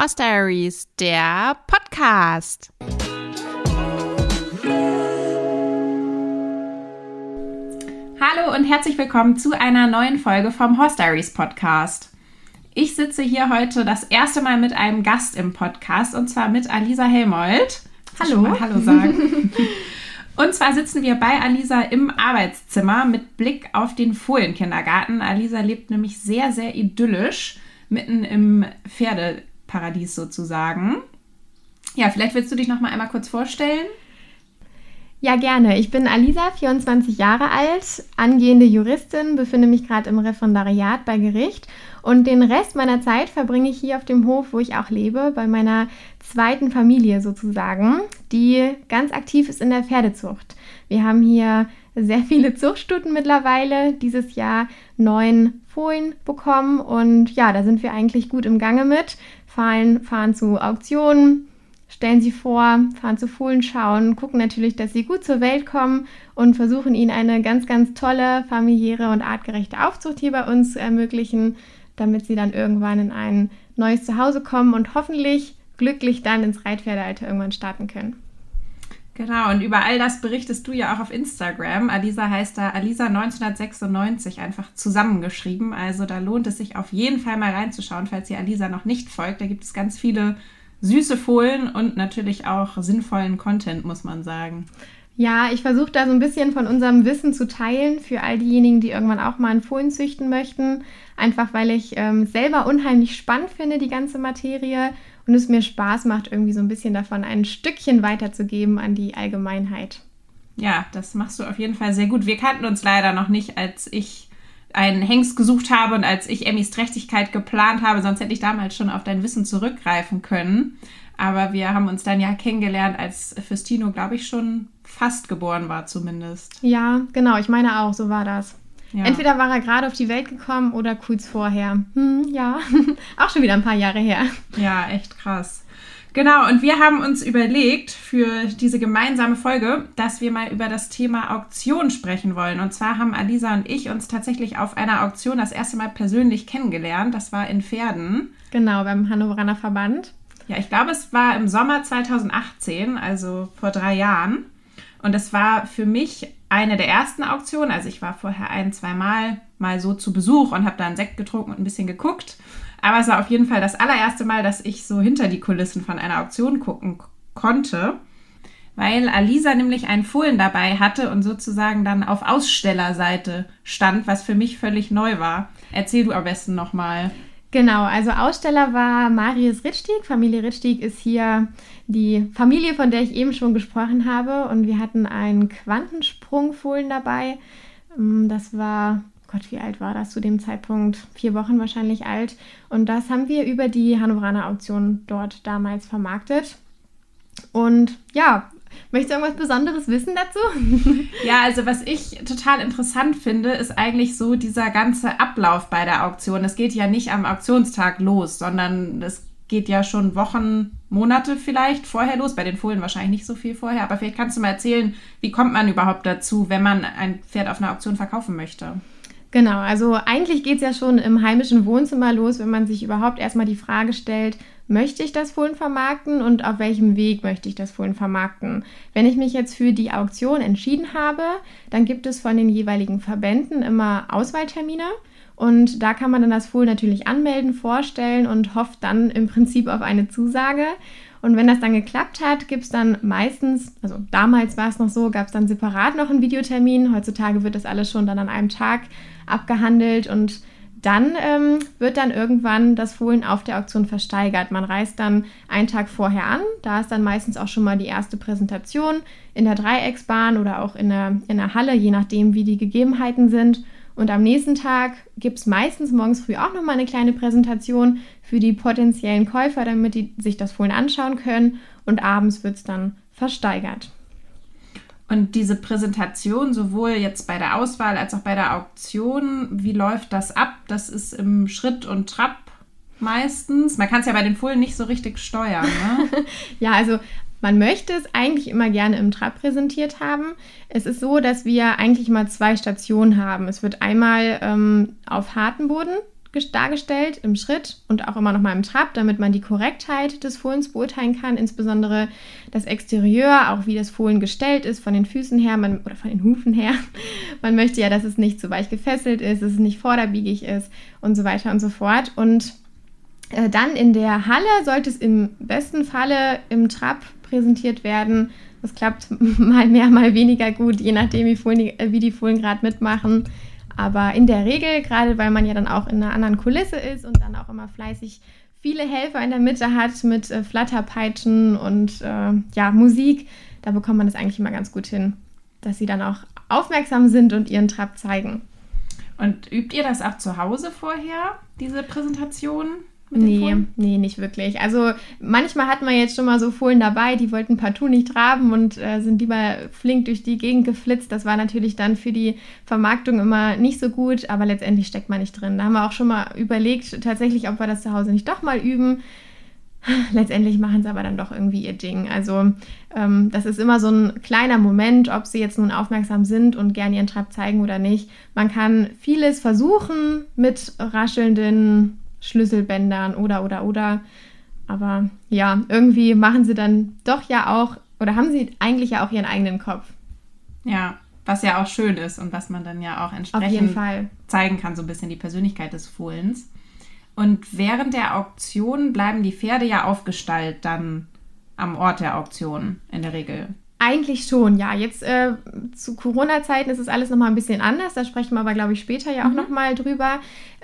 Horse Diaries, der Podcast. Hallo und herzlich willkommen zu einer neuen Folge vom Horse Diaries Podcast. Ich sitze hier heute das erste Mal mit einem Gast im Podcast und zwar mit Alisa Helmold. Hallo. Hallo sagen. Und zwar sitzen wir bei Alisa im Arbeitszimmer mit Blick auf den Fohlenkindergarten. Alisa lebt nämlich sehr, sehr idyllisch mitten im Pferdeparadies sozusagen. Ja, vielleicht willst du dich noch mal einmal kurz vorstellen. Ja, gerne. Ich bin Alisa, 24 Jahre alt, angehende Juristin, befinde mich gerade im Referendariat bei Gericht und den Rest meiner Zeit verbringe ich hier auf dem Hof, wo ich auch lebe, bei meiner zweiten Familie sozusagen, die ganz aktiv ist in der Pferdezucht. Wir haben hier sehr viele Zuchtstuten mittlerweile, dieses Jahr neun Fohlen bekommen und ja, da sind wir eigentlich gut im Gange mit, fahren, fahren zu Auktionen, stellen sie vor, fahren zu Fohlen schauen, gucken natürlich, dass sie gut zur Welt kommen und versuchen ihnen eine ganz, ganz tolle, familiäre und artgerechte Aufzucht hier bei uns zu ermöglichen, damit sie dann irgendwann in ein neues Zuhause kommen und hoffentlich glücklich dann ins Reitpferdealter irgendwann starten können. Genau, und über all das berichtest du ja auch auf Instagram. Alisa heißt da Alisa 1996 einfach zusammengeschrieben. Also da lohnt es sich auf jeden Fall mal reinzuschauen, falls ihr Alisa noch nicht folgt. Da gibt es ganz viele süße Fohlen und natürlich auch sinnvollen Content, muss man sagen. Ja, ich versuche da so ein bisschen von unserem Wissen zu teilen für all diejenigen, die irgendwann auch mal einen Fohlen züchten möchten. Einfach weil ich ähm, selber unheimlich spannend finde, die ganze Materie und es mir Spaß macht, irgendwie so ein bisschen davon ein Stückchen weiterzugeben an die Allgemeinheit. Ja, das machst du auf jeden Fall sehr gut. Wir kannten uns leider noch nicht, als ich einen Hengst gesucht habe und als ich Emmys Trächtigkeit geplant habe, sonst hätte ich damals schon auf dein Wissen zurückgreifen können. Aber wir haben uns dann ja kennengelernt, als Fürstino, glaube ich, schon fast geboren war zumindest. Ja, genau, ich meine auch, so war das. Ja. Entweder war er gerade auf die Welt gekommen oder kurz vorher. Hm, ja, auch schon wieder ein paar Jahre her. Ja, echt krass. Genau, und wir haben uns überlegt für diese gemeinsame Folge, dass wir mal über das Thema Auktion sprechen wollen. Und zwar haben Alisa und ich uns tatsächlich auf einer Auktion das erste Mal persönlich kennengelernt. Das war in Pferden. Genau, beim Hannoveraner Verband. Ja, ich glaube, es war im Sommer 2018, also vor drei Jahren. Und es war für mich eine der ersten Auktionen. Also ich war vorher ein, zwei Mal mal so zu Besuch und habe da einen Sekt getrunken und ein bisschen geguckt. Aber es war auf jeden Fall das allererste Mal, dass ich so hinter die Kulissen von einer Auktion gucken konnte, weil Alisa nämlich einen Fohlen dabei hatte und sozusagen dann auf Ausstellerseite stand, was für mich völlig neu war. Erzähl du am besten nochmal. Genau, also Aussteller war Marius Ritstieg. Familie Ritstieg ist hier die Familie, von der ich eben schon gesprochen habe. Und wir hatten einen Quantensprungfohlen dabei. Mm, das war, Gott, wie alt war das zu dem Zeitpunkt? Vier Wochen wahrscheinlich alt. Und das haben wir über die Hannoveraner Auktion dort damals vermarktet. Und ja, Möchtest du irgendwas Besonderes wissen dazu? Ja, also was ich total interessant finde, ist eigentlich so dieser ganze Ablauf bei der Auktion. Es geht ja nicht am Auktionstag los, sondern es geht ja schon Wochen, Monate vielleicht vorher los. Bei den Fohlen wahrscheinlich nicht so viel vorher, aber vielleicht kannst du mal erzählen, wie kommt man überhaupt dazu, wenn man ein Pferd auf einer Auktion verkaufen möchte? Genau, also eigentlich geht es ja schon im heimischen Wohnzimmer los, wenn man sich überhaupt erstmal die Frage stellt, möchte ich das Fohlen vermarkten und auf welchem Weg möchte ich das Fohlen vermarkten. Wenn ich mich jetzt für die Auktion entschieden habe, dann gibt es von den jeweiligen Verbänden immer Auswahltermine. Und da kann man dann das Fohlen natürlich anmelden, vorstellen und hofft dann im Prinzip auf eine Zusage. Und wenn das dann geklappt hat, gibt es dann meistens, also damals war es noch so, gab es dann separat noch einen Videotermin. Heutzutage wird das alles schon dann an einem Tag abgehandelt und dann ähm, wird dann irgendwann das Fohlen auf der Auktion versteigert. Man reist dann einen Tag vorher an. Da ist dann meistens auch schon mal die erste Präsentation in der Dreiecksbahn oder auch in der, in der Halle, je nachdem, wie die Gegebenheiten sind. Und am nächsten Tag gibt es meistens morgens früh auch nochmal eine kleine Präsentation für die potenziellen Käufer, damit die sich das Fohlen anschauen können. Und abends wird es dann versteigert. Und diese Präsentation, sowohl jetzt bei der Auswahl als auch bei der Auktion, wie läuft das ab? Das ist im Schritt und Trab meistens. Man kann es ja bei den Fohlen nicht so richtig steuern. Ne? ja, also man möchte es eigentlich immer gerne im Trab präsentiert haben. Es ist so, dass wir eigentlich mal zwei Stationen haben. Es wird einmal ähm, auf harten Boden dargestellt im Schritt und auch immer noch mal im Trab, damit man die Korrektheit des Fohlens beurteilen kann, insbesondere das Exterieur, auch wie das Fohlen gestellt ist, von den Füßen her man, oder von den Hufen her. Man möchte ja, dass es nicht zu weich gefesselt ist, dass es nicht vorderbiegig ist und so weiter und so fort. Und äh, dann in der Halle sollte es im besten Falle im Trab präsentiert werden. Das klappt mal mehr, mal weniger gut, je nachdem, wie, Fohlen, äh, wie die Fohlen gerade mitmachen. Aber in der Regel, gerade weil man ja dann auch in einer anderen Kulisse ist und dann auch immer fleißig viele Helfer in der Mitte hat mit äh, Flatterpeitschen und äh, ja, Musik, da bekommt man das eigentlich immer ganz gut hin, dass sie dann auch aufmerksam sind und ihren Trab zeigen. Und übt ihr das auch zu Hause vorher, diese Präsentation? Nee, nee, nicht wirklich. Also manchmal hat man jetzt schon mal so Fohlen dabei, die wollten partout nicht traben und äh, sind lieber flink durch die Gegend geflitzt. Das war natürlich dann für die Vermarktung immer nicht so gut, aber letztendlich steckt man nicht drin. Da haben wir auch schon mal überlegt, tatsächlich, ob wir das zu Hause nicht doch mal üben. Letztendlich machen sie aber dann doch irgendwie ihr Ding. Also ähm, das ist immer so ein kleiner Moment, ob sie jetzt nun aufmerksam sind und gerne ihren Trab zeigen oder nicht. Man kann vieles versuchen mit raschelnden Schlüsselbändern oder, oder, oder. Aber ja, irgendwie machen sie dann doch ja auch, oder haben sie eigentlich ja auch ihren eigenen Kopf. Ja, was ja auch schön ist und was man dann ja auch entsprechend zeigen kann, so ein bisschen die Persönlichkeit des Fohlens. Und während der Auktion bleiben die Pferde ja aufgestallt dann am Ort der Auktion in der Regel. Eigentlich schon, ja. Jetzt äh, zu Corona-Zeiten ist es alles nochmal ein bisschen anders. Da sprechen wir aber, glaube ich, später ja auch mhm. nochmal drüber.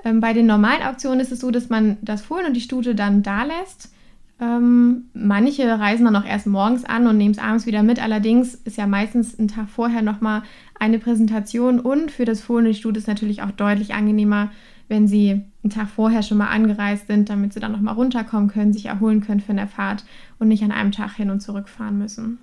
Ähm, bei den normalen Auktionen ist es so, dass man das Fohlen und die Stute dann da lässt. Ähm, manche reisen dann auch erst morgens an und nehmen es abends wieder mit. Allerdings ist ja meistens ein Tag vorher nochmal eine Präsentation und für das Fohlen und die Stute ist natürlich auch deutlich angenehmer, wenn sie einen Tag vorher schon mal angereist sind, damit sie dann nochmal runterkommen können, sich erholen können für eine Fahrt und nicht an einem Tag hin und zurück fahren müssen.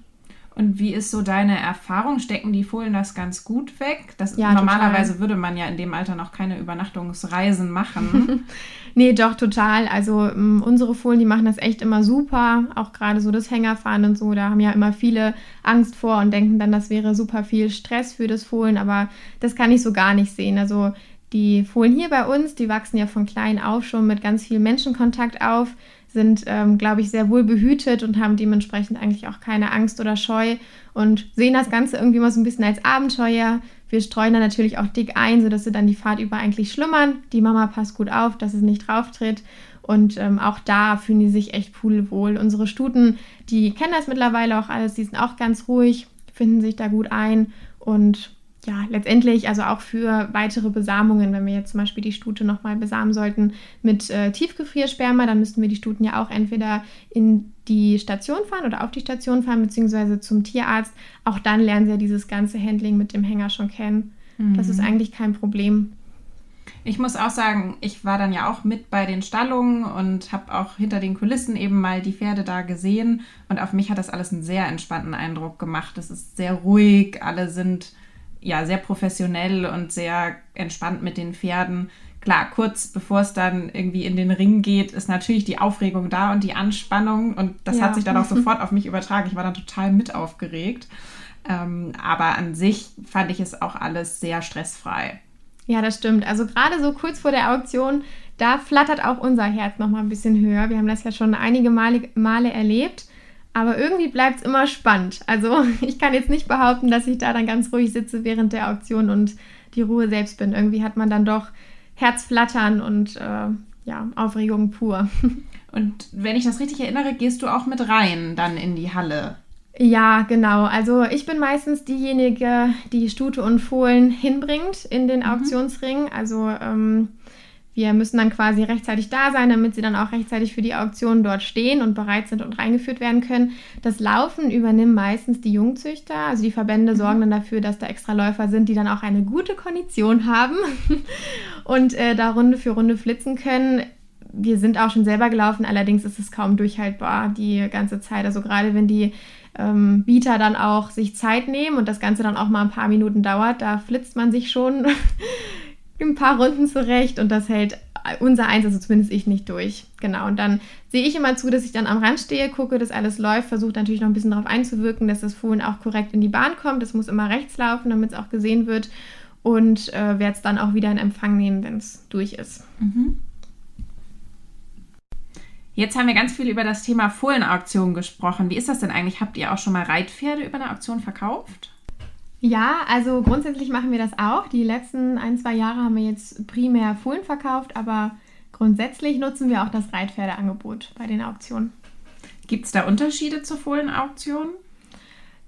Und wie ist so deine Erfahrung? Stecken die Fohlen das ganz gut weg? Das, ja, normalerweise total. würde man ja in dem Alter noch keine Übernachtungsreisen machen. nee, doch, total. Also um, ähm, unsere Fohlen, die machen das echt immer super. Auch gerade so das Hängerfahren und so, da haben ja immer viele Angst vor und denken dann, das wäre super viel Stress für das Fohlen. Aber das kann ich so gar nicht sehen. Also die Fohlen hier bei uns, die wachsen ja von klein auf schon mit ganz viel Menschenkontakt auf sind, ähm, glaube ich, sehr wohl behütet und haben dementsprechend eigentlich auch keine Angst oder Scheu und sehen das Ganze irgendwie mal so ein bisschen als Abenteuer. Wir streuen da natürlich auch dick ein, sodass sie dann die Fahrt über eigentlich schlummern. Die Mama passt gut auf, dass es nicht drauf tritt. Und ähm, auch da fühlen die sich echt pudelwohl. Unsere Stuten, die kennen das mittlerweile auch alles, die sind auch ganz ruhig, finden sich da gut ein und ja, letztendlich, also auch für weitere Besamungen, wenn wir jetzt zum Beispiel die Stute nochmal besamen sollten mit äh, Tiefgefriersperma, dann müssten wir die Stuten ja auch entweder in die Station fahren oder auf die Station fahren, beziehungsweise zum Tierarzt. Auch dann lernen sie ja dieses ganze Handling mit dem Hänger schon kennen. Mhm. Das ist mhm. eigentlich kein Problem. Ich muss auch sagen, ich war dann ja auch mit bei den Stallungen und habe auch hinter den Kulissen eben mal die Pferde da gesehen. Und auf mich hat das alles einen sehr entspannten Eindruck gemacht. Es ist sehr ruhig, alle sind ja sehr professionell und sehr entspannt mit den Pferden. Klar, kurz bevor es dann irgendwie in den Ring geht, ist natürlich die Aufregung da und die Anspannung und das ja. hat sich dann auch sofort auf mich übertragen. Ich war dann total mit aufgeregt. Ähm, aber an sich fand ich es auch alles sehr stressfrei. Ja, das stimmt. Also gerade so kurz vor der Auktion, da flattert auch unser Herz noch mal ein bisschen höher. Wir haben das ja schon einige Male, Male erlebt. Aber irgendwie bleibt es immer spannend. Also ich kann jetzt nicht behaupten, dass ich da dann ganz ruhig sitze während der Auktion und die Ruhe selbst bin. Irgendwie hat man dann doch Herzflattern und äh, ja, Aufregung pur. Und wenn ich das richtig erinnere, gehst du auch mit rein dann in die Halle. Ja, genau. Also ich bin meistens diejenige, die Stute und Fohlen hinbringt in den mhm. Auktionsring. Also ähm, wir müssen dann quasi rechtzeitig da sein, damit sie dann auch rechtzeitig für die Auktion dort stehen und bereit sind und reingeführt werden können. Das Laufen übernehmen meistens die Jungzüchter. Also die Verbände sorgen mhm. dann dafür, dass da extra Läufer sind, die dann auch eine gute Kondition haben und äh, da Runde für Runde flitzen können. Wir sind auch schon selber gelaufen, allerdings ist es kaum durchhaltbar die ganze Zeit. Also gerade wenn die ähm, Bieter dann auch sich Zeit nehmen und das Ganze dann auch mal ein paar Minuten dauert, da flitzt man sich schon ein paar Runden zurecht und das hält unser Eins, also zumindest ich, nicht durch. Genau. Und dann sehe ich immer zu, dass ich dann am Rand stehe, gucke, dass alles läuft, versuche natürlich noch ein bisschen darauf einzuwirken, dass das Fohlen auch korrekt in die Bahn kommt. Das muss immer rechts laufen, damit es auch gesehen wird. und äh, werde es dann auch wieder in Empfang nehmen, wenn es durch ist. Mhm. Jetzt haben wir ganz viel über das Thema Fohlenauktion gesprochen. Wie ist das denn eigentlich? Habt ihr auch schon mal Reitpferde über eine Auktion verkauft? Ja, also grundsätzlich machen wir das auch. Die letzten ein, zwei Jahre haben wir jetzt primär Fohlen verkauft, aber grundsätzlich nutzen wir auch das Reitpferdeangebot bei den Auktionen. Gibt es da Unterschiede zur Fohlenauktion?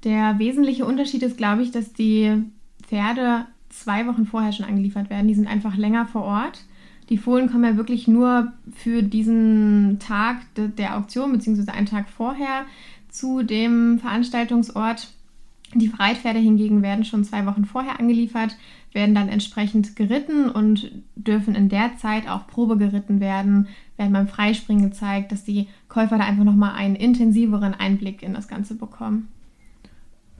Der wesentliche Unterschied ist, glaube ich, dass die Pferde zwei Wochen vorher schon angeliefert werden. Die sind einfach länger vor Ort. Die Fohlen kommen ja wirklich nur für diesen Tag der Auktion, beziehungsweise einen Tag vorher zu dem Veranstaltungsort. Die Reitpferde hingegen werden schon zwei Wochen vorher angeliefert, werden dann entsprechend geritten und dürfen in der Zeit auch Probe geritten werden, werden beim Freispringen gezeigt, dass die Käufer da einfach nochmal einen intensiveren Einblick in das Ganze bekommen.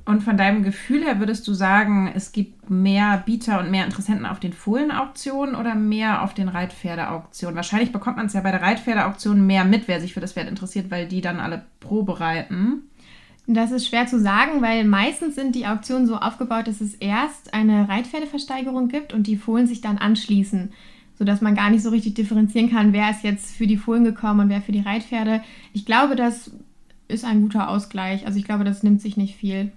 Und von deinem Gefühl her würdest du sagen, es gibt mehr Bieter und mehr Interessenten auf den Fohlenauktionen oder mehr auf den Reitpferdeauktionen? Wahrscheinlich bekommt man es ja bei der Reitpferdeauktion mehr mit, wer sich für das Pferd interessiert, weil die dann alle Probe reiten. Das ist schwer zu sagen, weil meistens sind die Auktionen so aufgebaut, dass es erst eine Reitpferdeversteigerung gibt und die Fohlen sich dann anschließen, sodass man gar nicht so richtig differenzieren kann, wer ist jetzt für die Fohlen gekommen und wer für die Reitpferde. Ich glaube, das ist ein guter Ausgleich. Also ich glaube, das nimmt sich nicht viel.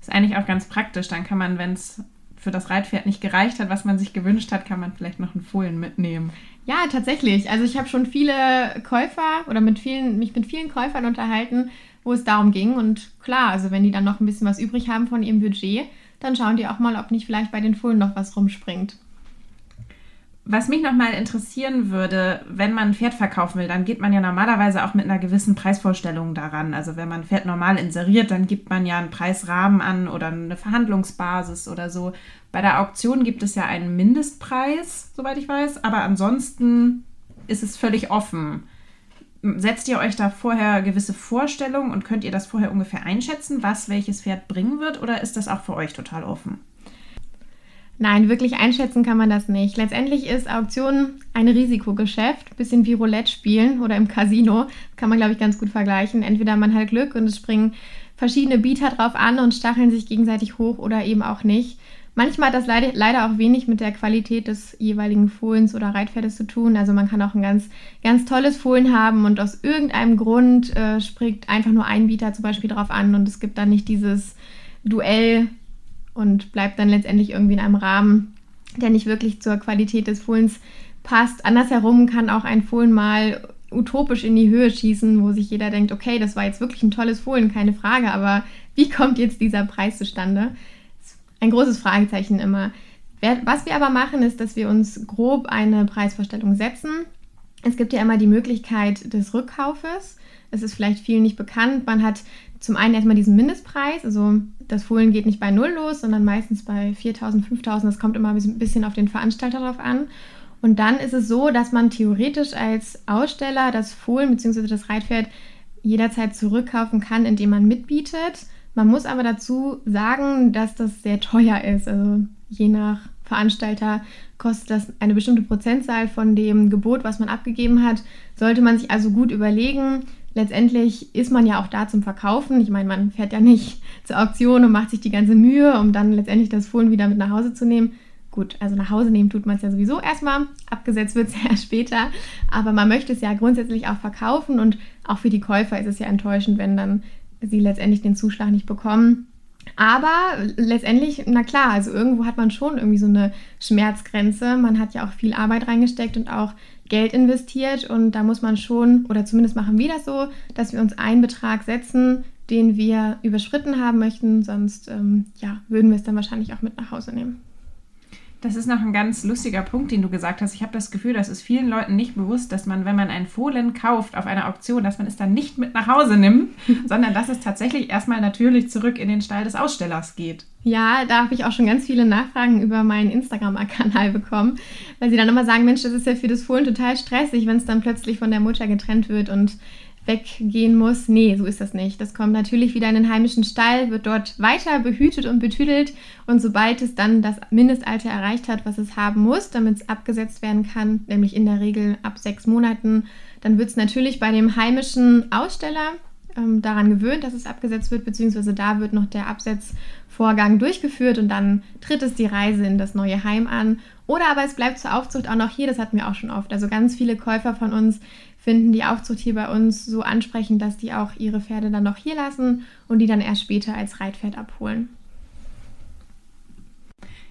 Ist eigentlich auch ganz praktisch. Dann kann man, wenn es für das Reitpferd nicht gereicht hat, was man sich gewünscht hat, kann man vielleicht noch einen Fohlen mitnehmen. Ja, tatsächlich. Also ich habe schon viele Käufer oder mit vielen, mich mit vielen Käufern unterhalten, wo es darum ging. Und klar, also wenn die dann noch ein bisschen was übrig haben von ihrem Budget, dann schauen die auch mal, ob nicht vielleicht bei den Fohlen noch was rumspringt. Was mich nochmal interessieren würde, wenn man ein Pferd verkaufen will, dann geht man ja normalerweise auch mit einer gewissen Preisvorstellung daran. Also wenn man ein Pferd normal inseriert, dann gibt man ja einen Preisrahmen an oder eine Verhandlungsbasis oder so. Bei der Auktion gibt es ja einen Mindestpreis, soweit ich weiß, aber ansonsten ist es völlig offen. Setzt ihr euch da vorher gewisse Vorstellungen und könnt ihr das vorher ungefähr einschätzen, was welches Pferd bringen wird, oder ist das auch für euch total offen? Nein, wirklich einschätzen kann man das nicht. Letztendlich ist Auktion ein Risikogeschäft, bisschen wie Roulette spielen oder im Casino, kann man glaube ich ganz gut vergleichen. Entweder man hat Glück und es springen verschiedene Bieter drauf an und stacheln sich gegenseitig hoch oder eben auch nicht. Manchmal hat das leider, auch wenig mit der Qualität des jeweiligen Fohlens oder Reitpferdes zu tun. Also man kann auch ein ganz, ganz tolles Fohlen haben und aus irgendeinem Grund äh, springt einfach nur ein Bieter zum Beispiel drauf an und es gibt dann nicht dieses Duell und bleibt dann letztendlich irgendwie in einem Rahmen, der nicht wirklich zur Qualität des Fohlens passt. Andersherum kann auch ein Fohlen mal utopisch in die Höhe schießen, wo sich jeder denkt, okay, das war jetzt wirklich ein tolles Fohlen, keine Frage, aber wie kommt jetzt dieser Preis zustande? Ein großes Fragezeichen immer. Was wir aber machen, ist, dass wir uns grob eine Preisvorstellung setzen. Es gibt ja immer die Möglichkeit des Rückkaufes. Es ist vielleicht vielen nicht bekannt. Man hat zum einen erstmal diesen Mindestpreis, also das Fohlen geht nicht bei Null los, sondern meistens bei 4.000, 5.000. Das kommt immer ein bisschen auf den Veranstalter drauf an. Und dann ist es so, dass man theoretisch als Aussteller das Fohlen bzw. das Reitpferd jederzeit zurückkaufen kann, indem man mitbietet. Man muss aber dazu sagen, dass das sehr teuer ist. Also je nach Veranstalter kostet das eine bestimmte Prozentzahl von dem Gebot, was man abgegeben hat. Sollte man sich also gut überlegen, letztendlich ist man ja auch da zum Verkaufen. Ich meine, man fährt ja nicht zur Auktion und macht sich die ganze Mühe, um dann letztendlich das Fohlen wieder mit nach Hause zu nehmen. Gut, also nach Hause nehmen tut man es ja sowieso erstmal, abgesetzt wird es ja später, aber man möchte es ja grundsätzlich auch verkaufen und auch für die Käufer ist es ja enttäuschend, wenn dann sie letztendlich den Zuschlag nicht bekommen. Aber letztendlich, na klar, also irgendwo hat man schon irgendwie so eine Schmerzgrenze. Man hat ja auch viel Arbeit reingesteckt und auch Geld investiert und da muss man schon, oder zumindest machen wir das so, dass wir uns einen Betrag setzen, den wir überschritten haben möchten, sonst ähm, ja, würden wir es dann wahrscheinlich auch mit nach Hause nehmen. Das ist noch ein ganz lustiger Punkt, den du gesagt hast. Ich habe das Gefühl, das ist vielen Leuten nicht bewusst, dass man, wenn man ein Fohlen kauft auf einer Auktion, dass man es dann nicht mit nach Hause nimmt, sondern dass es tatsächlich erstmal natürlich zurück in den Stall des Ausstellers geht. Ja, da habe ich auch schon ganz viele Nachfragen über meinen Instagram-Kanal bekommen, weil sie dann immer sagen, Mensch, das ist ja für das Fohlen total stressig, wenn es dann plötzlich von der Mutter getrennt wird und weggehen muss. Nee, so ist das nicht. Das kommt natürlich wieder in den heimischen Stall, wird dort weiter behütet und betüdelt und sobald es dann das Mindestalter erreicht hat, was es haben muss, damit es abgesetzt werden kann, nämlich in der Regel ab sechs Monaten, dann wird es natürlich bei dem heimischen Aussteller ähm, daran gewöhnt, dass es abgesetzt wird, beziehungsweise da wird noch der Absetzvorgang durchgeführt und dann tritt es die Reise in das neue Heim an. Oder aber es bleibt zur Aufzucht auch noch hier, das hatten wir auch schon oft. Also ganz viele Käufer von uns finden die Aufzucht hier bei uns so ansprechend, dass die auch ihre Pferde dann noch hier lassen und die dann erst später als Reitpferd abholen.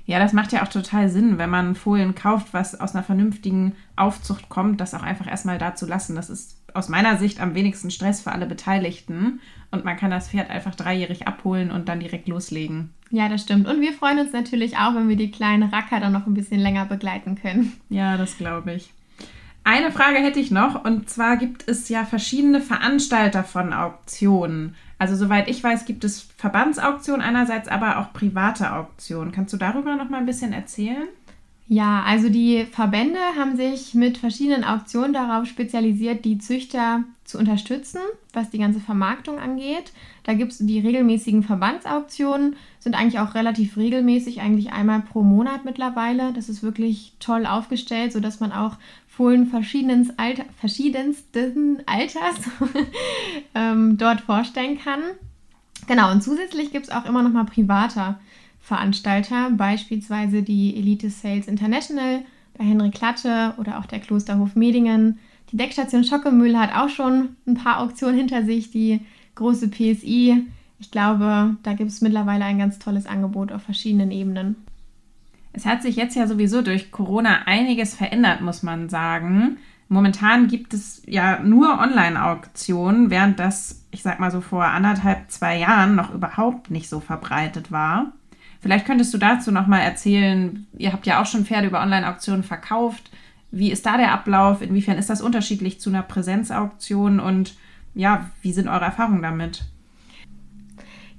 Ja, das macht ja auch total Sinn, wenn man Fohlen kauft, was aus einer vernünftigen Aufzucht kommt, das auch einfach erstmal da zu lassen. Das ist aus meiner Sicht am wenigsten Stress für alle Beteiligten und man kann das Pferd einfach dreijährig abholen und dann direkt loslegen. Ja, das stimmt. Und wir freuen uns natürlich auch, wenn wir die kleinen Racker dann noch ein bisschen länger begleiten können. Ja, das glaube ich. Eine Frage hätte ich noch, und zwar gibt es ja verschiedene Veranstalter von Auktionen. Also soweit ich weiß, gibt es Verbandsauktionen einerseits, aber auch private Auktionen. Kannst du darüber noch mal ein bisschen erzählen? Ja, also die Verbände haben sich mit verschiedenen Auktionen darauf spezialisiert, die Züchter zu unterstützen, was die ganze Vermarktung angeht. Da gibt es die regelmäßigen Verbandsauktionen, sind eigentlich auch relativ regelmäßig, eigentlich einmal pro Monat mittlerweile. Das ist wirklich toll aufgestellt, sodass man auch Fohlen verschiedensten, Alter, verschiedensten Alters ähm, dort vorstellen kann. Genau, und zusätzlich gibt es auch immer noch mal private Veranstalter, beispielsweise die Elite Sales International bei Henrik Klatte oder auch der Klosterhof Medingen. Die Deckstation Schockemühle hat auch schon ein paar Auktionen hinter sich, die große PSI. Ich glaube, da gibt es mittlerweile ein ganz tolles Angebot auf verschiedenen Ebenen. Es hat sich jetzt ja sowieso durch Corona einiges verändert, muss man sagen. Momentan gibt es ja nur Online-Auktionen, während das, ich sag mal so vor anderthalb, zwei Jahren noch überhaupt nicht so verbreitet war. Vielleicht könntest du dazu noch mal erzählen, ihr habt ja auch schon Pferde über Online-Auktionen verkauft. Wie ist da der Ablauf? Inwiefern ist das unterschiedlich zu einer Präsenzauktion? Und ja, wie sind eure Erfahrungen damit?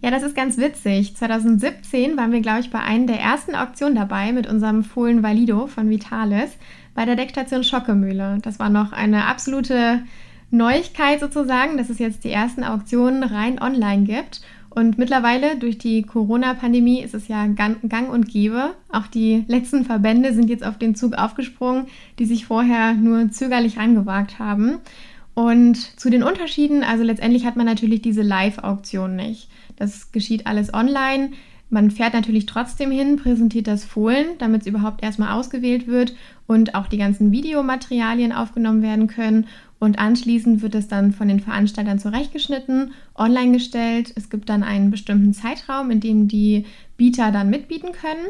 Ja, das ist ganz witzig. 2017 waren wir, glaube ich, bei einer der ersten Auktionen dabei mit unserem Fohlen Valido von Vitalis bei der Deckstation Schockemühle. Das war noch eine absolute Neuigkeit sozusagen, dass es jetzt die ersten Auktionen rein online gibt. Und mittlerweile durch die Corona-Pandemie ist es ja gang und gäbe. Auch die letzten Verbände sind jetzt auf den Zug aufgesprungen, die sich vorher nur zögerlich rangewagt haben. Und zu den Unterschieden, also letztendlich hat man natürlich diese Live-Auktion nicht. Das geschieht alles online. Man fährt natürlich trotzdem hin, präsentiert das Fohlen, damit es überhaupt erstmal ausgewählt wird und auch die ganzen Videomaterialien aufgenommen werden können. Und anschließend wird es dann von den Veranstaltern zurechtgeschnitten, online gestellt. Es gibt dann einen bestimmten Zeitraum, in dem die Bieter dann mitbieten können.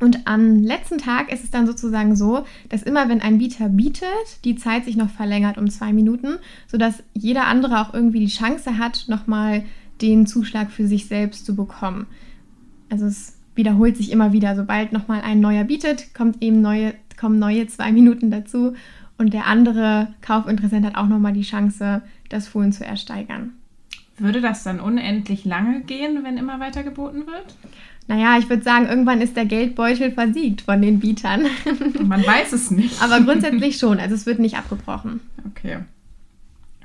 Und am letzten Tag ist es dann sozusagen so, dass immer wenn ein Bieter bietet, die Zeit sich noch verlängert um zwei Minuten, sodass jeder andere auch irgendwie die Chance hat, nochmal den Zuschlag für sich selbst zu bekommen. Also es wiederholt sich immer wieder. Sobald nochmal ein neuer bietet, kommt eben neue, kommen neue zwei Minuten dazu und der andere Kaufinteressent hat auch nochmal die Chance, das Fohlen zu ersteigern. Würde das dann unendlich lange gehen, wenn immer weiter geboten wird? Naja, ich würde sagen, irgendwann ist der Geldbeutel versiegt von den Bietern. Man weiß es nicht. Aber grundsätzlich schon, also es wird nicht abgebrochen. Okay.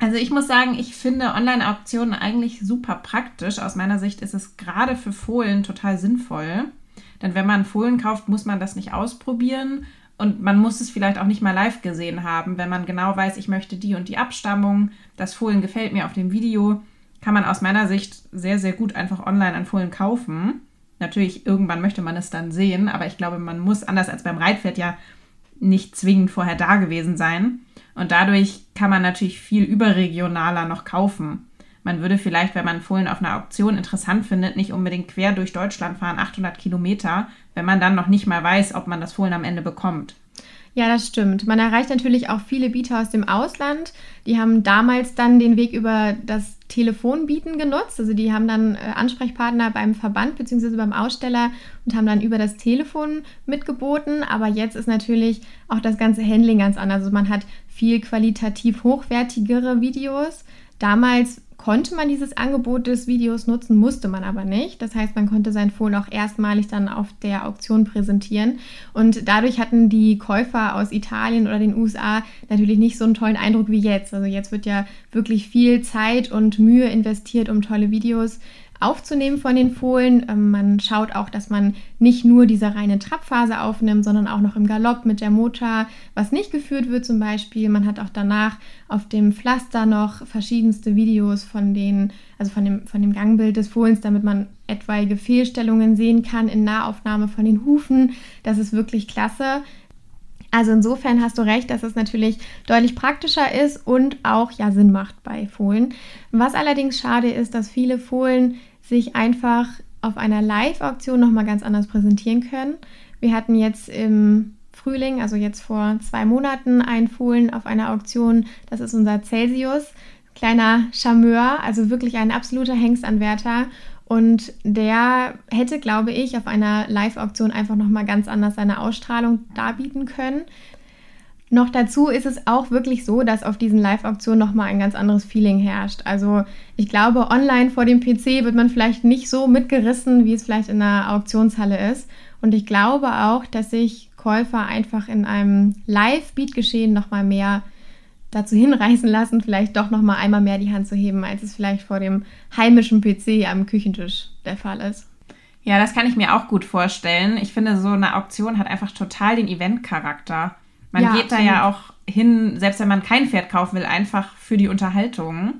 Also ich muss sagen, ich finde Online-Auktionen eigentlich super praktisch. Aus meiner Sicht ist es gerade für Fohlen total sinnvoll. Denn wenn man Fohlen kauft, muss man das nicht ausprobieren und man muss es vielleicht auch nicht mal live gesehen haben. Wenn man genau weiß, ich möchte die und die Abstammung, das Fohlen gefällt mir auf dem Video, kann man aus meiner Sicht sehr, sehr gut einfach online ein Fohlen kaufen. Natürlich, irgendwann möchte man es dann sehen, aber ich glaube, man muss anders als beim Reitpferd ja nicht zwingend vorher da gewesen sein. Und dadurch kann man natürlich viel überregionaler noch kaufen. Man würde vielleicht, wenn man Fohlen auf einer Auktion interessant findet, nicht unbedingt quer durch Deutschland fahren, 800 Kilometer, wenn man dann noch nicht mal weiß, ob man das Fohlen am Ende bekommt. Ja, das stimmt. Man erreicht natürlich auch viele Bieter aus dem Ausland. Die haben damals dann den Weg über das Telefonbieten genutzt. Also die haben dann äh, Ansprechpartner beim Verband bzw. beim Aussteller und haben dann über das Telefon mitgeboten. Aber jetzt ist natürlich auch das ganze Handling ganz anders. Also man hat viel qualitativ hochwertigere Videos. Damals konnte man dieses Angebot des Videos nutzen, musste man aber nicht. Das heißt, man konnte sein Fohlen auch erstmalig dann auf der Auktion präsentieren. Und dadurch hatten die Käufer aus Italien oder den USA natürlich nicht so einen tollen Eindruck wie jetzt. Also jetzt wird ja wirklich viel Zeit und Mühe investiert, um tolle Videos aufzunehmen von den Fohlen. Ähm, man schaut auch, dass man nicht nur diese reine Trabphase aufnimmt, sondern auch noch im Galopp mit der Mutter, was nicht geführt wird zum Beispiel. Man hat auch danach auf dem Pflaster noch verschiedenste Videos von den, also von dem, von dem Gangbild des Fohlens, damit man etwaige Fehlstellungen sehen kann in Nahaufnahme von den Hufen. Das ist wirklich klasse. Also insofern hast du recht, dass es natürlich deutlich praktischer ist und auch ja Sinn macht bei Fohlen. Was allerdings schade ist, dass viele Fohlen sich einfach auf einer Live-Auktion nochmal ganz anders präsentieren können. Wir hatten jetzt im Frühling, also jetzt vor zwei Monaten, einen Fohlen auf einer Auktion. Das ist unser Celsius, kleiner Charmeur, also wirklich ein absoluter Hengstanwärter. Und der hätte, glaube ich, auf einer Live-Auktion einfach nochmal ganz anders seine Ausstrahlung darbieten können. Noch dazu ist es auch wirklich so, dass auf diesen Live-Auktionen nochmal ein ganz anderes Feeling herrscht. Also ich glaube, online vor dem PC wird man vielleicht nicht so mitgerissen, wie es vielleicht in einer Auktionshalle ist. Und ich glaube auch, dass sich Käufer einfach in einem Live-Beat-Geschehen nochmal mehr dazu hinreißen lassen, vielleicht doch noch mal einmal mehr die Hand zu heben, als es vielleicht vor dem heimischen PC am Küchentisch der Fall ist. Ja, das kann ich mir auch gut vorstellen. Ich finde, so eine Auktion hat einfach total den Event-Charakter. Man ja, geht absolut. da ja auch hin, selbst wenn man kein Pferd kaufen will, einfach für die Unterhaltung.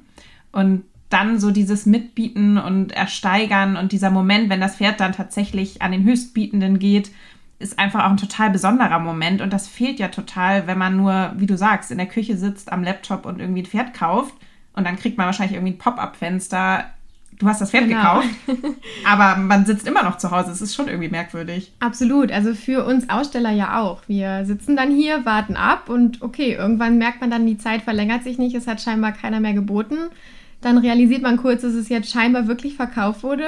Und dann so dieses Mitbieten und Ersteigern und dieser Moment, wenn das Pferd dann tatsächlich an den Höchstbietenden geht ist einfach auch ein total besonderer Moment und das fehlt ja total, wenn man nur, wie du sagst, in der Küche sitzt am Laptop und irgendwie ein Pferd kauft und dann kriegt man wahrscheinlich irgendwie ein Pop-up-Fenster. Du hast das Pferd genau. gekauft, aber man sitzt immer noch zu Hause. Es ist schon irgendwie merkwürdig. Absolut. Also für uns Aussteller ja auch. Wir sitzen dann hier, warten ab und okay, irgendwann merkt man dann, die Zeit verlängert sich nicht. Es hat scheinbar keiner mehr geboten. Dann realisiert man kurz, dass es jetzt scheinbar wirklich verkauft wurde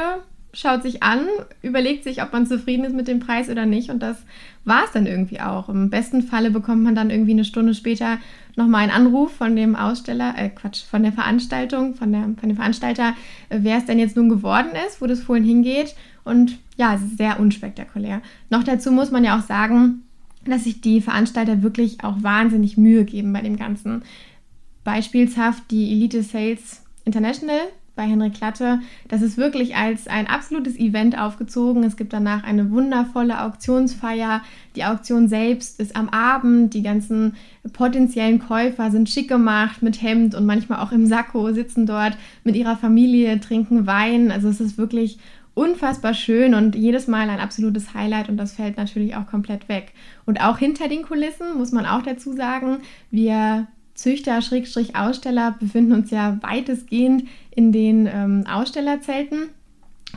schaut sich an, überlegt sich, ob man zufrieden ist mit dem Preis oder nicht. Und das war es dann irgendwie auch. Im besten Falle bekommt man dann irgendwie eine Stunde später nochmal einen Anruf von dem Aussteller, äh Quatsch, von der Veranstaltung, von, der, von dem Veranstalter, äh, wer es denn jetzt nun geworden ist, wo das Fohlen hingeht. Und ja, es ist sehr unspektakulär. Noch dazu muss man ja auch sagen, dass sich die Veranstalter wirklich auch wahnsinnig Mühe geben bei dem Ganzen. Beispielshaft die Elite Sales International bei Henrik Klatte. Das ist wirklich als ein absolutes Event aufgezogen. Es gibt danach eine wundervolle Auktionsfeier. Die Auktion selbst ist am Abend. Die ganzen potenziellen Käufer sind schick gemacht mit Hemd und manchmal auch im Sakko, sitzen dort mit ihrer Familie, trinken Wein. Also es ist wirklich unfassbar schön und jedes Mal ein absolutes Highlight und das fällt natürlich auch komplett weg. Und auch hinter den Kulissen muss man auch dazu sagen, wir Züchter, Schrägstrich Aussteller befinden uns ja weitestgehend in den ähm, Ausstellerzelten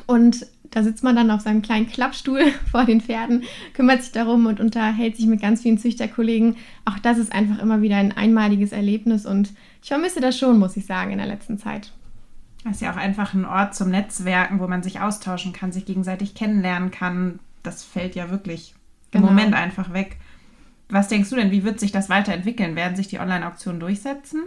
und da sitzt man dann auf seinem kleinen Klappstuhl vor den Pferden, kümmert sich darum und unterhält sich mit ganz vielen Züchterkollegen. Auch das ist einfach immer wieder ein einmaliges Erlebnis und ich vermisse das schon, muss ich sagen, in der letzten Zeit. Das ist ja auch einfach ein Ort zum Netzwerken, wo man sich austauschen kann, sich gegenseitig kennenlernen kann. Das fällt ja wirklich im genau. Moment einfach weg. Was denkst du denn, wie wird sich das weiterentwickeln? Werden sich die Online-Auktionen durchsetzen?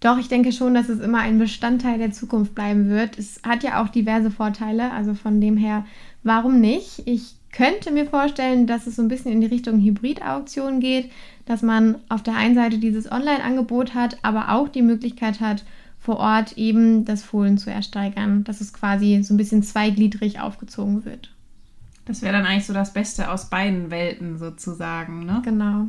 Doch, ich denke schon, dass es immer ein Bestandteil der Zukunft bleiben wird. Es hat ja auch diverse Vorteile, also von dem her, warum nicht? Ich könnte mir vorstellen, dass es so ein bisschen in die Richtung Hybrid-Auktion geht, dass man auf der einen Seite dieses Online-Angebot hat, aber auch die Möglichkeit hat, vor Ort eben das Fohlen zu ersteigern, dass es quasi so ein bisschen zweigliedrig aufgezogen wird. Das wäre dann eigentlich so das Beste aus beiden Welten sozusagen, ne? Genau.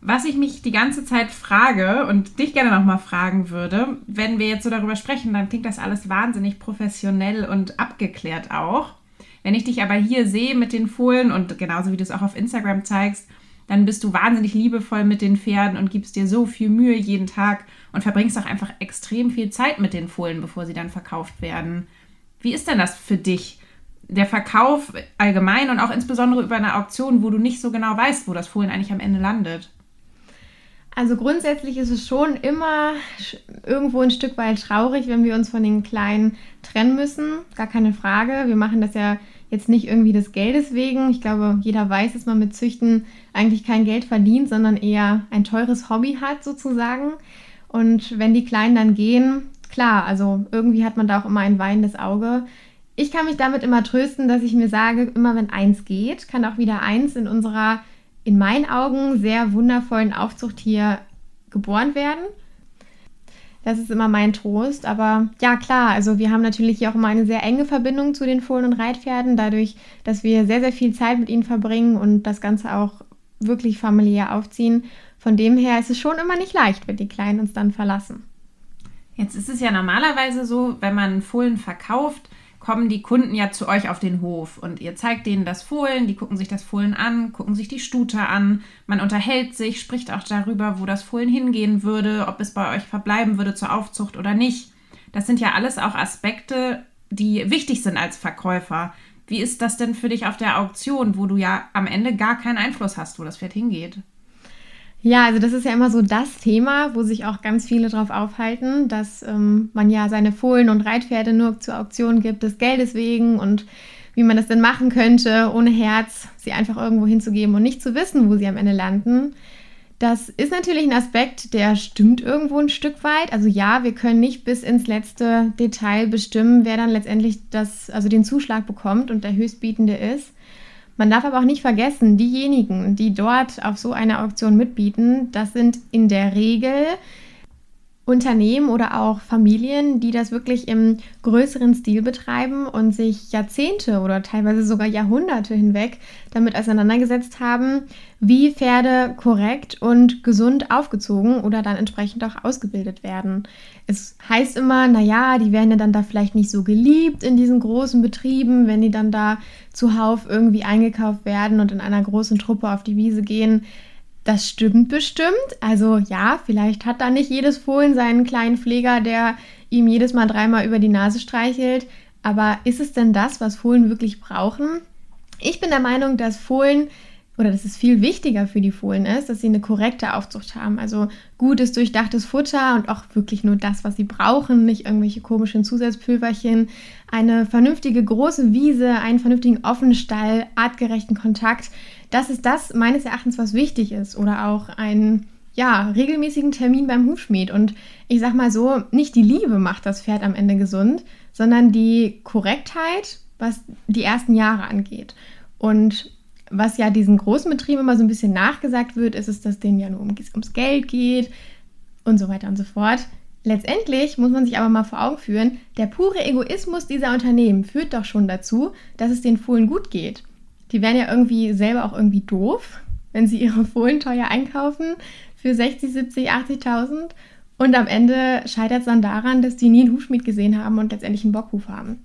Was ich mich die ganze Zeit frage und dich gerne nochmal fragen würde, wenn wir jetzt so darüber sprechen, dann klingt das alles wahnsinnig professionell und abgeklärt auch. Wenn ich dich aber hier sehe mit den Fohlen und genauso wie du es auch auf Instagram zeigst, dann bist du wahnsinnig liebevoll mit den Pferden und gibst dir so viel Mühe jeden Tag und verbringst auch einfach extrem viel Zeit mit den Fohlen, bevor sie dann verkauft werden. Wie ist denn das für dich? Der Verkauf allgemein und auch insbesondere über eine Auktion, wo du nicht so genau weißt, wo das Fohlen eigentlich am Ende landet? Also grundsätzlich ist es schon immer irgendwo ein Stück weit traurig, wenn wir uns von den Kleinen trennen müssen. Gar keine Frage. Wir machen das ja jetzt nicht irgendwie des Geldes wegen. Ich glaube, jeder weiß, dass man mit Züchten eigentlich kein Geld verdient, sondern eher ein teures Hobby hat sozusagen. Und wenn die Kleinen dann gehen, klar, also irgendwie hat man da auch immer ein weinendes Auge ich kann mich damit immer trösten, dass ich mir sage, immer wenn eins geht, kann auch wieder eins in unserer, in meinen Augen, sehr wundervollen Aufzucht hier geboren werden. Das ist immer mein Trost. Aber ja, klar, also wir haben natürlich hier auch immer eine sehr enge Verbindung zu den Fohlen und Reitpferden, dadurch, dass wir sehr, sehr viel Zeit mit ihnen verbringen und das Ganze auch wirklich familiär aufziehen. Von dem her ist es schon immer nicht leicht, wenn die Kleinen uns dann verlassen. Jetzt ist es ja normalerweise so, wenn man Fohlen verkauft, kommen die Kunden ja zu euch auf den Hof und ihr zeigt denen das Fohlen, die gucken sich das Fohlen an, gucken sich die Stute an, man unterhält sich, spricht auch darüber, wo das Fohlen hingehen würde, ob es bei euch verbleiben würde zur Aufzucht oder nicht. Das sind ja alles auch Aspekte, die wichtig sind als Verkäufer. Wie ist das denn für dich auf der Auktion, wo du ja am Ende gar keinen Einfluss hast, wo das Pferd hingeht? Ja, also das ist ja immer so das Thema, wo sich auch ganz viele drauf aufhalten, dass ähm, man ja seine Fohlen und Reitpferde nur zur Auktion gibt, des Geldes wegen und wie man das denn machen könnte, ohne Herz, sie einfach irgendwo hinzugeben und nicht zu wissen, wo sie am Ende landen. Das ist natürlich ein Aspekt, der stimmt irgendwo ein Stück weit. Also ja, wir können nicht bis ins letzte Detail bestimmen, wer dann letztendlich das, also den Zuschlag bekommt und der Höchstbietende ist. Man darf aber auch nicht vergessen, diejenigen, die dort auf so einer Auktion mitbieten, das sind in der Regel Unternehmen oder auch Familien, die das wirklich im größeren Stil betreiben und sich Jahrzehnte oder teilweise sogar Jahrhunderte hinweg damit auseinandergesetzt haben, wie Pferde korrekt und gesund aufgezogen oder dann entsprechend auch ausgebildet werden. Es heißt immer, naja, die werden ja dann da vielleicht nicht so geliebt in diesen großen Betrieben, wenn die dann da zuhauf irgendwie eingekauft werden und in einer großen Truppe auf die Wiese gehen. Das stimmt bestimmt. Also ja, vielleicht hat da nicht jedes Fohlen seinen kleinen Pfleger, der ihm jedes Mal dreimal über die Nase streichelt. Aber ist es denn das, was Fohlen wirklich brauchen? Ich bin der Meinung, dass Fohlen oder dass es viel wichtiger für die Fohlen ist, dass sie eine korrekte Aufzucht haben. Also gutes, durchdachtes Futter und auch wirklich nur das, was sie brauchen, nicht irgendwelche komischen Zusatzpülverchen, eine vernünftige große Wiese, einen vernünftigen Offenstall, artgerechten Kontakt das ist das meines Erachtens, was wichtig ist. Oder auch einen ja, regelmäßigen Termin beim Hufschmied. Und ich sag mal so, nicht die Liebe macht das Pferd am Ende gesund, sondern die Korrektheit, was die ersten Jahre angeht. Und was ja diesen großen Betrieben immer so ein bisschen nachgesagt wird, ist es, dass denen ja nur ums Geld geht und so weiter und so fort. Letztendlich muss man sich aber mal vor Augen führen, der pure Egoismus dieser Unternehmen führt doch schon dazu, dass es den Fohlen gut geht die wären ja irgendwie selber auch irgendwie doof, wenn sie ihre Fohlen teuer einkaufen für 60, 70, 80.000 und am Ende scheitert es dann daran, dass die nie einen Hufschmied gesehen haben und letztendlich einen Bockhuf haben.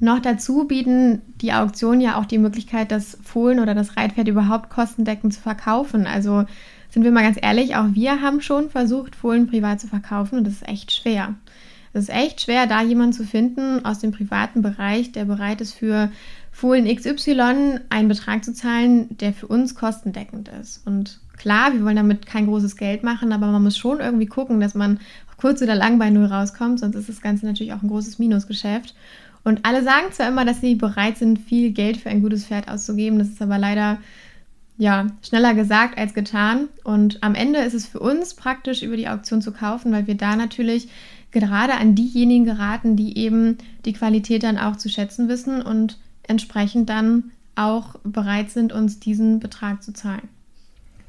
Noch dazu bieten die Auktionen ja auch die Möglichkeit, das Fohlen oder das Reitpferd überhaupt kostendeckend zu verkaufen. Also sind wir mal ganz ehrlich, auch wir haben schon versucht, Fohlen privat zu verkaufen und das ist echt schwer. Es ist echt schwer, da jemanden zu finden aus dem privaten Bereich, der bereit ist, für Fohlen XY einen Betrag zu zahlen, der für uns kostendeckend ist. Und klar, wir wollen damit kein großes Geld machen, aber man muss schon irgendwie gucken, dass man kurz oder lang bei Null rauskommt, sonst ist das Ganze natürlich auch ein großes Minusgeschäft. Und alle sagen zwar immer, dass sie bereit sind, viel Geld für ein gutes Pferd auszugeben, das ist aber leider ja, schneller gesagt als getan. Und am Ende ist es für uns praktisch, über die Auktion zu kaufen, weil wir da natürlich gerade an diejenigen geraten, die eben die Qualität dann auch zu schätzen wissen und entsprechend dann auch bereit sind, uns diesen Betrag zu zahlen.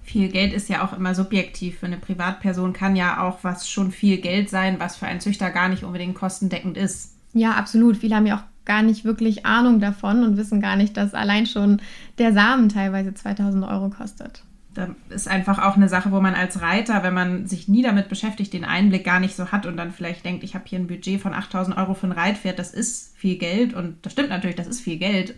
Viel Geld ist ja auch immer subjektiv. Für eine Privatperson kann ja auch was schon viel Geld sein, was für einen Züchter gar nicht unbedingt kostendeckend ist. Ja, absolut. Viele haben ja auch gar nicht wirklich Ahnung davon und wissen gar nicht, dass allein schon der Samen teilweise 2000 Euro kostet. Da ist einfach auch eine Sache, wo man als Reiter, wenn man sich nie damit beschäftigt, den Einblick gar nicht so hat und dann vielleicht denkt, ich habe hier ein Budget von 8000 Euro für ein Reitpferd, das ist viel Geld und das stimmt natürlich, das ist viel Geld,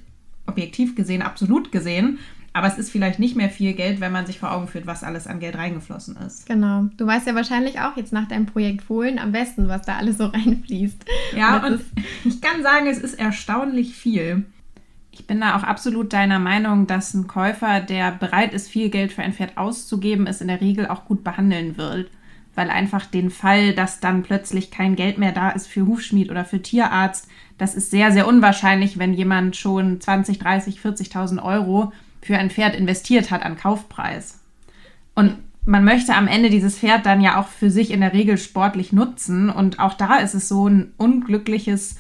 objektiv gesehen, absolut gesehen. Aber es ist vielleicht nicht mehr viel Geld, wenn man sich vor Augen führt, was alles an Geld reingeflossen ist. Genau. Du weißt ja wahrscheinlich auch jetzt nach deinem Projekt Fohlen am besten, was da alles so reinfließt. Ja, und, und ich kann sagen, es ist erstaunlich viel. Ich bin da auch absolut deiner Meinung, dass ein Käufer, der bereit ist, viel Geld für ein Pferd auszugeben, es in der Regel auch gut behandeln wird. Weil einfach den Fall, dass dann plötzlich kein Geld mehr da ist für Hufschmied oder für Tierarzt, das ist sehr, sehr unwahrscheinlich, wenn jemand schon 20, 30, 40.000 Euro für ein Pferd investiert hat an Kaufpreis. Und man möchte am Ende dieses Pferd dann ja auch für sich in der Regel sportlich nutzen. Und auch da ist es so ein unglückliches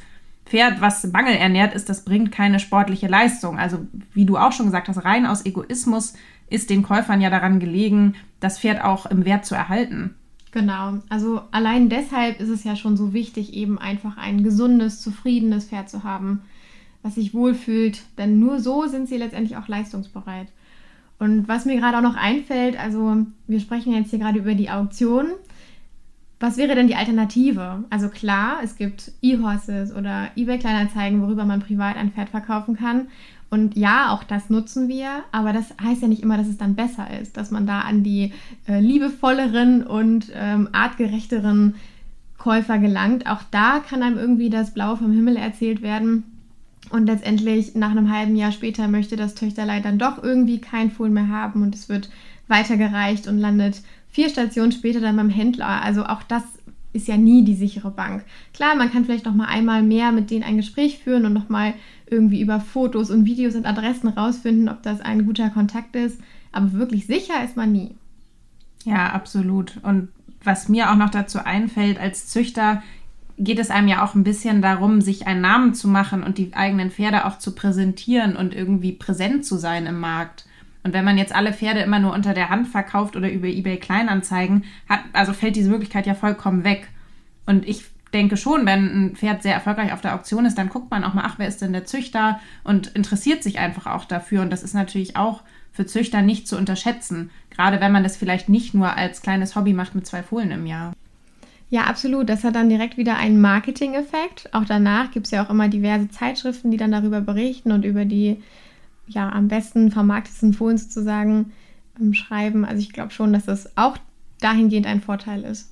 Pferd, was Mangel ernährt ist, das bringt keine sportliche Leistung. Also wie du auch schon gesagt hast, rein aus Egoismus ist den Käufern ja daran gelegen, das Pferd auch im Wert zu erhalten. Genau, also allein deshalb ist es ja schon so wichtig, eben einfach ein gesundes, zufriedenes Pferd zu haben, was sich wohlfühlt, denn nur so sind sie letztendlich auch leistungsbereit. Und was mir gerade auch noch einfällt, also wir sprechen jetzt hier gerade über die Auktion. Was wäre denn die Alternative? Also klar, es gibt E-Horses oder eBay-Kleinanzeigen, worüber man privat ein Pferd verkaufen kann. Und ja, auch das nutzen wir, aber das heißt ja nicht immer, dass es dann besser ist, dass man da an die äh, liebevolleren und ähm, artgerechteren Käufer gelangt. Auch da kann einem irgendwie das Blau vom Himmel erzählt werden. Und letztendlich nach einem halben Jahr später möchte das Töchterlein dann doch irgendwie kein Fohlen mehr haben und es wird weitergereicht und landet vier Stationen später dann beim Händler. Also auch das ist ja nie die sichere Bank. Klar, man kann vielleicht noch mal einmal mehr mit denen ein Gespräch führen und noch mal irgendwie über Fotos und Videos und Adressen rausfinden, ob das ein guter Kontakt ist, aber wirklich sicher ist man nie. Ja, absolut. Und was mir auch noch dazu einfällt, als Züchter geht es einem ja auch ein bisschen darum, sich einen Namen zu machen und die eigenen Pferde auch zu präsentieren und irgendwie präsent zu sein im Markt. Und wenn man jetzt alle Pferde immer nur unter der Hand verkauft oder über eBay Kleinanzeigen, hat, also fällt diese Möglichkeit ja vollkommen weg. Und ich denke schon, wenn ein Pferd sehr erfolgreich auf der Auktion ist, dann guckt man auch mal, ach, wer ist denn der Züchter und interessiert sich einfach auch dafür. Und das ist natürlich auch für Züchter nicht zu unterschätzen, gerade wenn man das vielleicht nicht nur als kleines Hobby macht mit zwei Fohlen im Jahr. Ja, absolut. Das hat dann direkt wieder einen Marketing-Effekt. Auch danach gibt es ja auch immer diverse Zeitschriften, die dann darüber berichten und über die ja am besten vermarktetsten Fohlen sozusagen ähm, schreiben. Also ich glaube schon, dass das auch dahingehend ein Vorteil ist.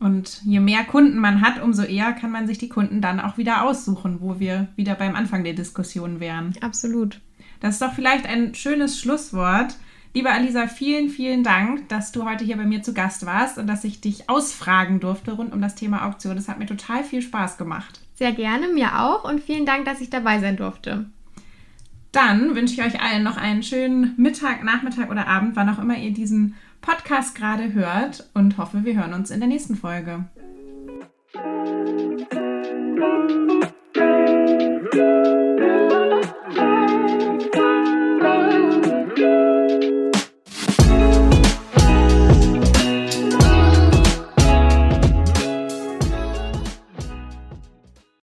Und je mehr Kunden man hat, umso eher kann man sich die Kunden dann auch wieder aussuchen, wo wir wieder beim Anfang der Diskussion wären. Absolut. Das ist doch vielleicht ein schönes Schlusswort. Liebe Alisa, vielen, vielen Dank, dass du heute hier bei mir zu Gast warst und dass ich dich ausfragen durfte rund um das Thema Auktion. Das hat mir total viel Spaß gemacht. Sehr gerne, mir auch und vielen Dank, dass ich dabei sein durfte. Dann wünsche ich euch allen noch einen schönen Mittag, Nachmittag oder Abend, wann auch immer ihr diesen Podcast gerade hört und hoffe, wir hören uns in der nächsten Folge. Musik